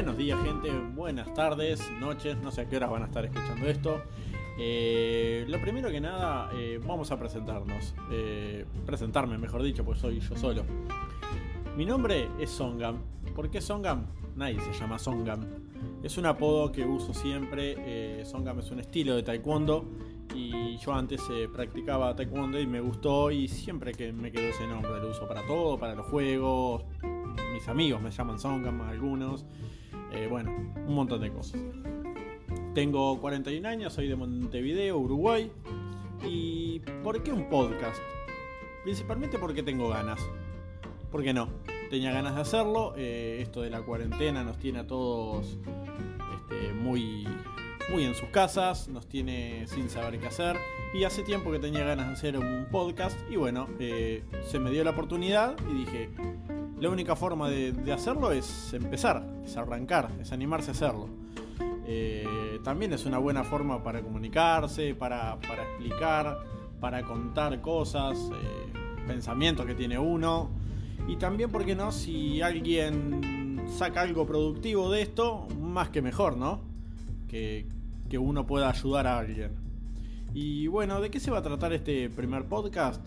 Buenos días gente, buenas tardes, noches, no sé a qué horas van a estar escuchando esto. Eh, lo primero que nada, eh, vamos a presentarnos. Eh, presentarme, mejor dicho, pues soy yo solo. Mi nombre es Songam. ¿Por qué Songam? Nadie se llama Songam. Es un apodo que uso siempre. Songam es un estilo de taekwondo. Y yo antes practicaba taekwondo y me gustó y siempre que me quedó ese nombre lo uso para todo, para los juegos, mis amigos me llaman Songam, algunos. Eh, bueno, un montón de cosas. Tengo 41 años, soy de Montevideo, Uruguay. ¿Y por qué un podcast? Principalmente porque tengo ganas. ¿Por qué no? Tenía ganas de hacerlo. Eh, esto de la cuarentena nos tiene a todos este, muy, muy en sus casas, nos tiene sin saber qué hacer. Y hace tiempo que tenía ganas de hacer un podcast. Y bueno, eh, se me dio la oportunidad y dije, la única forma de, hacerlo es empezar, es arrancar, es animarse a hacerlo. Eh, también es una buena forma para comunicarse, para, explicar, para contar cosas, eh, pensamientos que tiene uno. Y también, ¿por qué no? Si alguien saca algo productivo de esto, más que mejor, ¿no? Que, que uno pueda ayudar a alguien. Y bueno, ¿de qué se va a tratar este primer podcast?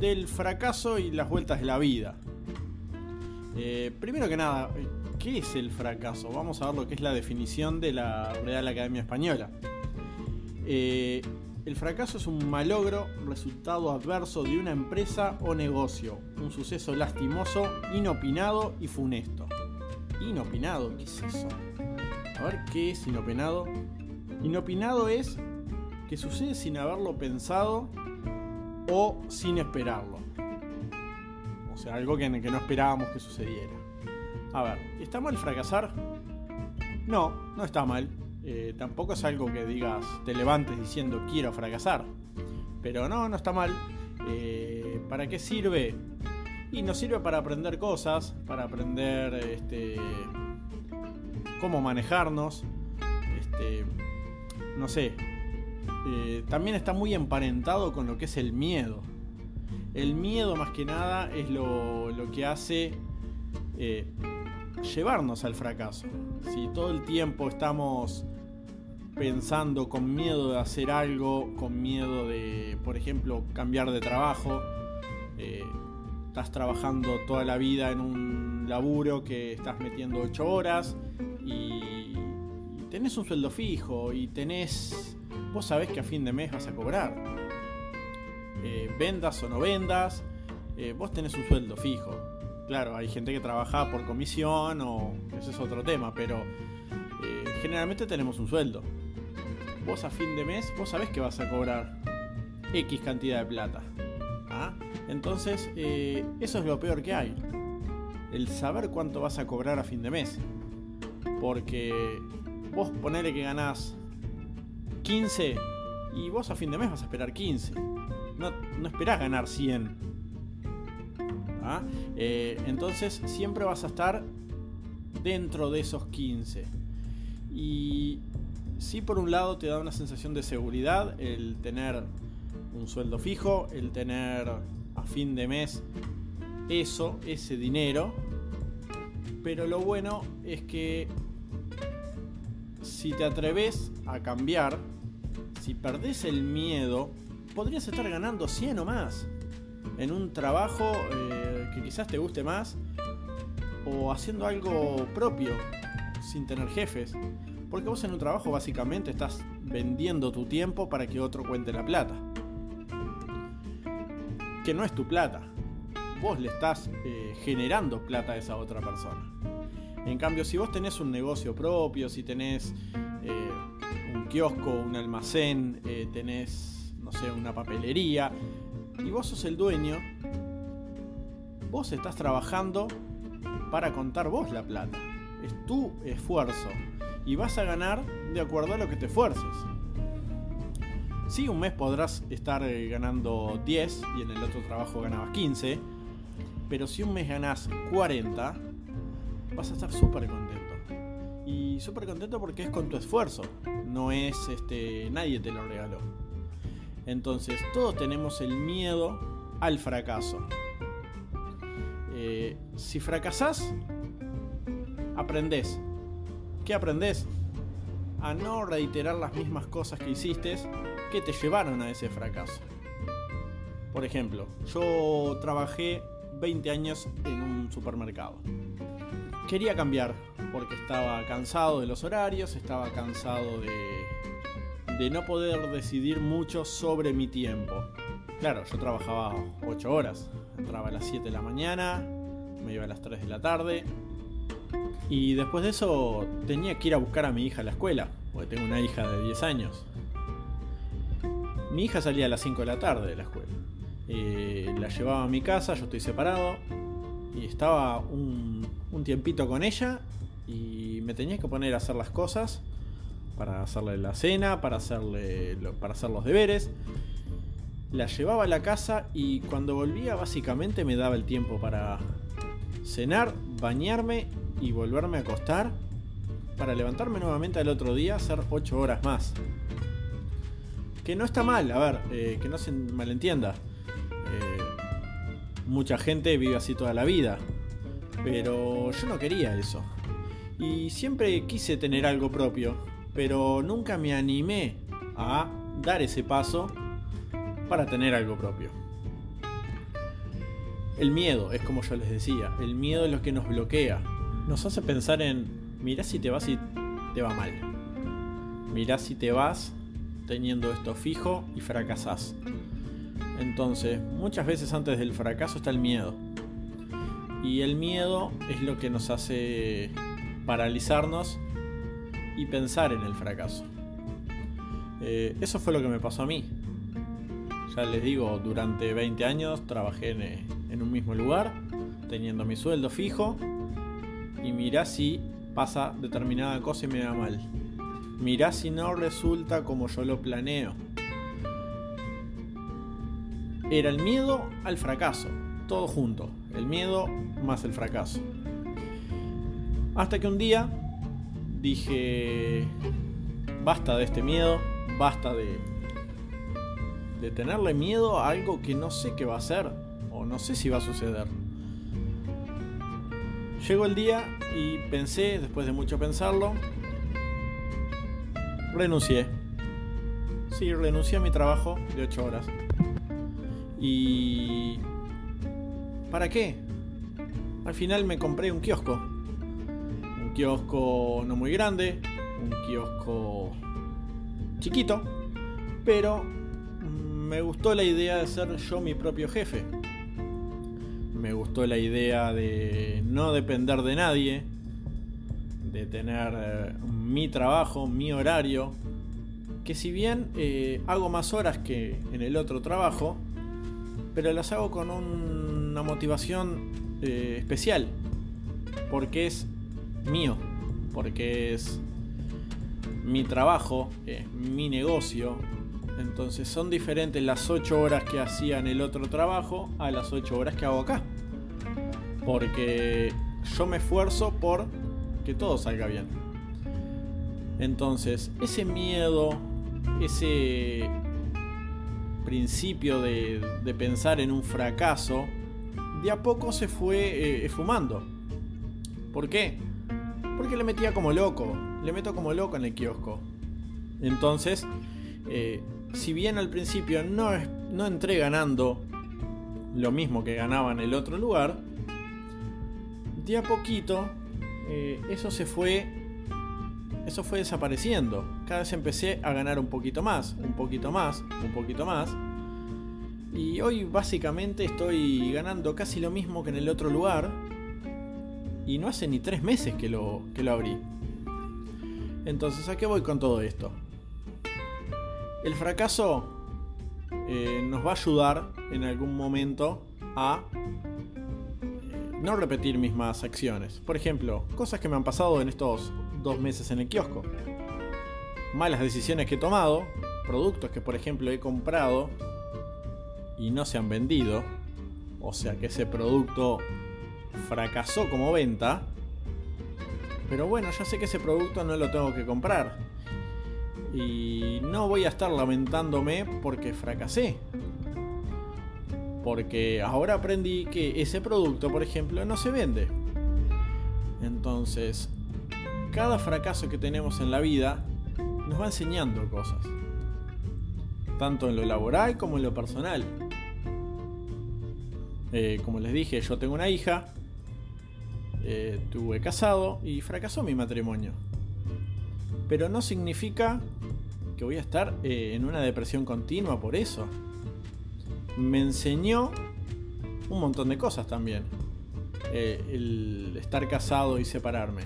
Del fracaso y las vueltas de la vida. Eh, primero que nada, ¿qué es el fracaso? Vamos a ver lo que es la definición de la Real Academia Española. Eh, el fracaso es un malogro, resultado adverso de una empresa o negocio, un suceso lastimoso, inopinado y funesto. Inopinado, ¿qué es eso? A ver, ¿qué es inopinado? Inopinado es que sucede sin haberlo pensado o sin esperarlo. Algo que, no esperábamos que sucediera. A ver, ¿está mal fracasar? No, no está mal. Eh, tampoco es algo que digas, te levantes diciendo quiero fracasar. Pero no, no está mal. Eh, ¿Para qué sirve? Y nos sirve para aprender cosas, para aprender este, cómo manejarnos. Este, no sé. Eh, también está muy emparentado con lo que es el miedo. El miedo más que nada es lo, que hace eh, llevarnos al fracaso. Si todo el tiempo estamos pensando con miedo de hacer algo, con miedo de, por ejemplo, cambiar de trabajo, eh, estás trabajando toda la vida en un laburo que estás metiendo 8 horas y, y tenés un sueldo fijo y tenés, vos sabés que a fin de mes vas a cobrar eh, vendas o no vendas, eh, vos tenés un sueldo fijo. Claro, hay gente que trabaja por comisión o ese es otro tema, pero eh, generalmente tenemos un sueldo. Vos a fin de mes, vos sabés que vas a cobrar X cantidad de plata. ¿ah? Entonces, eso es lo peor que hay. El saber cuánto vas a cobrar a fin de mes. Porque vos ponele que ganás 15 y vos a fin de mes vas a esperar 15 no, no esperás ganar 100. ¿Ah? Eh, entonces siempre vas a estar dentro de esos 15. Y sí por un lado te da una sensación de seguridad el tener un sueldo fijo, el tener a fin de mes eso, ese dinero. Pero lo bueno es que si te atreves a cambiar, si perdés el miedo podrías estar ganando 100 o más en un trabajo eh, que quizás te guste más o haciendo algo propio sin tener jefes. Porque vos en un trabajo básicamente estás vendiendo tu tiempo para que otro cuente la plata. Que no es tu plata. Vos le estás eh, generando plata a esa otra persona. En cambio, si vos tenés un negocio propio, si tenés eh, un kiosco, un almacén, tenés no sé, una papelería, y vos sos el dueño, vos estás trabajando para contar vos la plata. Es tu esfuerzo. Y vas a ganar de acuerdo a lo que te esfuerces. Sí, un mes podrás estar eh, ganando 10 y en el otro trabajo ganabas 15. Pero si un mes ganás 40, vas a estar súper contento. Y súper contento porque es con tu esfuerzo. No es este. nadie te lo regaló. Entonces, todos tenemos el miedo al fracaso. Eh, si fracasás, aprendés. ¿Qué aprendes? A no reiterar las mismas cosas que hiciste que te llevaron a ese fracaso. Por ejemplo, yo trabajé 20 años en un supermercado. Quería cambiar porque estaba cansado de los horarios, estaba cansado de, de no poder decidir mucho sobre mi tiempo. Claro, yo trabajaba 8 horas, entraba a las 7 de la mañana, me iba a las 3 de la tarde, y después de eso tenía que ir a buscar a mi hija a la escuela, porque tengo una hija de 10 años. Mi hija salía a las 5 de la tarde de la escuela. Eh, la llevaba a mi casa, yo estoy separado, y estaba un, un tiempito con ella y me tenía que poner a hacer las cosas para hacerle la cena, para, hacerle, para hacer los deberes. La llevaba a la casa y cuando volvía básicamente me daba el tiempo para cenar, bañarme y volverme a acostar para levantarme nuevamente al otro día, hacer 8 horas más. Que no está mal, a ver, eh, que no se malentienda. Eh, mucha gente vive así toda la vida, pero yo no quería eso. Y siempre quise tener algo propio, pero nunca me animé a dar ese paso para tener algo propio. El miedo, es como yo les decía, el miedo es lo que nos bloquea, nos hace pensar en, mirá si te vas y te va mal. Mirá si te vas teniendo esto fijo y fracasás. Entonces, muchas veces antes del fracaso está el miedo. Y el miedo es lo que nos hace paralizarnos y pensar en el fracaso. Eh, eso fue lo que me pasó a mí. Ya les digo, durante 20 años trabajé en, en un mismo lugar, teniendo mi sueldo fijo y mirá si pasa determinada cosa y me da mal. Mirá si no resulta como yo lo planeo. Era el miedo al fracaso, todo junto, el miedo más el fracaso. Hasta que un día dije, basta de este miedo, basta de, de tenerle miedo a algo que no sé qué va a ser o no sé si va a suceder. Llegó el día y pensé, después de mucho pensarlo, renuncié. Sí, renuncié a mi trabajo de 8 horas. ¿Y para qué? Al final me compré un kiosco. Kiosco no muy grande, un kiosco chiquito, pero me gustó la idea de ser yo mi propio jefe. Me gustó la idea de no depender de nadie, de tener eh, mi trabajo, mi horario, que si bien eh, hago más horas que en el otro trabajo, pero las hago con una motivación eh, especial, porque es mío, porque es mi trabajo, es mi negocio, entonces son diferentes las 8 horas que hacía en el otro trabajo a las 8 horas que hago acá. Porque yo me esfuerzo por que todo salga bien. Entonces, ese miedo, ese principio de, pensar en un fracaso, de a poco se fue eh, fumando. ¿Por qué? Porque le metía como loco, le meto como loco en el kiosco. Entonces, eh, si bien al principio no, no entré ganando lo mismo que ganaba en el otro lugar, de a poquito eh, eso se fue eso fue desapareciendo. Cada vez empecé a ganar un poquito más, un poquito más, un poquito más. Y hoy básicamente estoy ganando casi lo mismo que en el otro lugar. Y no hace ni tres meses que lo, que lo abrí. Entonces, ¿a qué voy con todo esto? El fracaso eh, nos va a ayudar en algún momento a eh, no repetir mismas acciones. Por ejemplo, cosas que me han pasado en estos dos meses en el kiosco. Malas decisiones que he tomado, productos que por ejemplo he comprado y no se han vendido, o sea que ese producto fracasó como venta, pero bueno, ya sé que ese producto no lo tengo que comprar y no voy a estar lamentándome porque fracasé. Porque ahora aprendí que ese producto, por ejemplo, no se vende. Entonces, cada fracaso que tenemos en la vida nos va enseñando cosas. Tanto en lo laboral como en lo personal. Eh, como les dije, yo tengo una hija, eh, tuve casado y fracasó mi matrimonio. Pero no significa que voy a estar eh, en una depresión continua por eso. Me enseñó un montón de cosas también. el estar casado y separarme.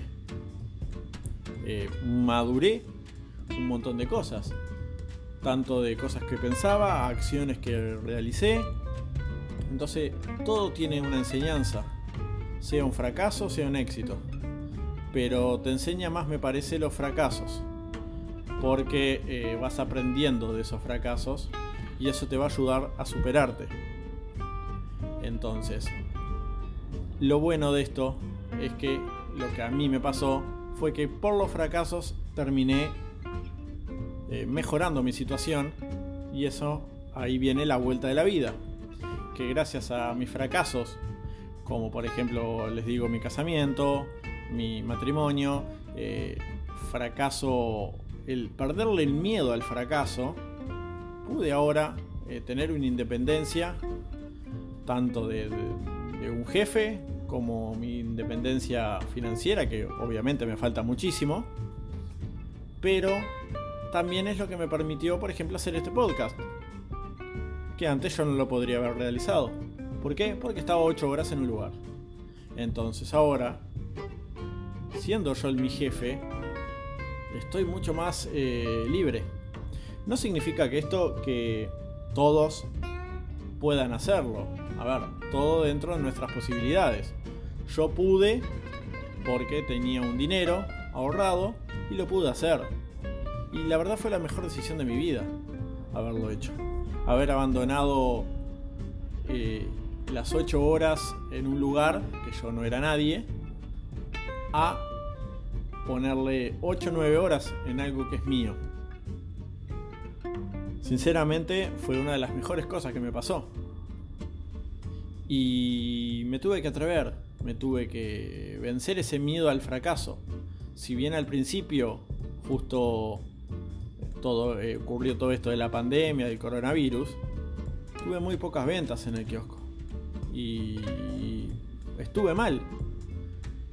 maduré un montón de cosas. Tanto de cosas que pensaba, acciones que realicé. Entonces, todo tiene una enseñanza. Sea un fracaso, sea un éxito. Pero te enseña más, me parece, los fracasos. Porque eh, vas aprendiendo de esos fracasos y eso te va a ayudar a superarte. Entonces, lo bueno de esto es que lo que a mí me pasó fue que por los fracasos terminé eh, mejorando mi situación y eso ahí viene la vuelta de la vida. Que gracias a mis fracasos, como por ejemplo les digo mi casamiento, mi matrimonio, eh, fracaso, el perderle el miedo al fracaso, pude ahora eh, tener una independencia tanto de, de un jefe como mi independencia financiera, que obviamente me falta muchísimo, pero también es lo que me permitió, por ejemplo, hacer este podcast. Que antes yo no lo podría haber realizado. ¿Por qué? Porque estaba 8 horas en un lugar. Entonces ahora, siendo yo el mi jefe, estoy mucho más eh, libre. No significa que esto que todos puedan hacerlo. A ver, todo dentro de nuestras posibilidades. Yo pude porque tenía un dinero ahorrado y lo pude hacer. Y la verdad fue la mejor decisión de mi vida haberlo hecho. Haber abandonado eh, las 8 horas en un lugar que yo no era nadie a ponerle 8 o 9 horas en algo que es mío. Sinceramente fue una de las mejores cosas que me pasó. Y me tuve que atrever, me tuve que vencer ese miedo al fracaso. Si bien al principio, justo todo, eh, ocurrió todo esto de la pandemia, del coronavirus, tuve muy pocas ventas en el kiosco. Y estuve mal.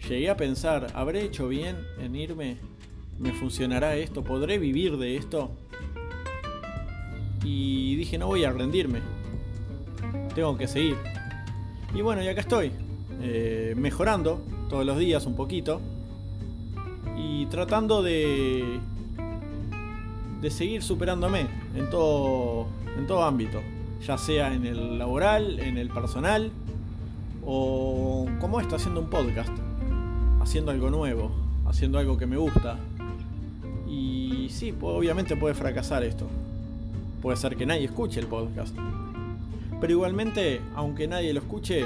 Llegué a pensar, ¿habré hecho bien en irme? ¿Me funcionará esto? ¿Podré vivir de esto? Y dije, no voy a rendirme. Tengo que seguir. Y bueno, y acá estoy. Eh, mejorando todos los días un poquito. Y tratando de de seguir superándome en todo, en todo ámbito, ya sea en el laboral, en el personal o como esto, haciendo un podcast, haciendo algo nuevo, haciendo algo que me gusta. Y sí, obviamente puede fracasar esto. Puede ser que nadie escuche el podcast. Pero igualmente, aunque nadie lo escuche,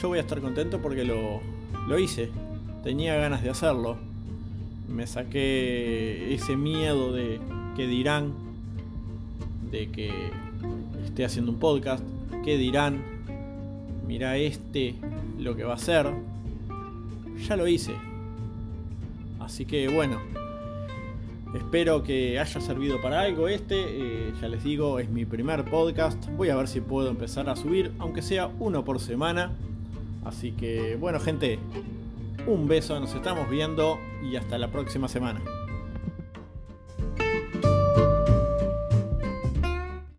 yo voy a estar contento porque lo, lo hice. Tenía ganas de hacerlo me saqué ese miedo de que dirán, de que esté haciendo un podcast, que dirán, mira este lo que va a hacer, ya lo hice. Así que bueno, espero que haya servido para algo este, eh, ya les digo, es mi primer podcast, voy a ver si puedo empezar a subir, aunque sea uno por semana. Así que bueno gente, un beso, nos estamos viendo y hasta la próxima semana.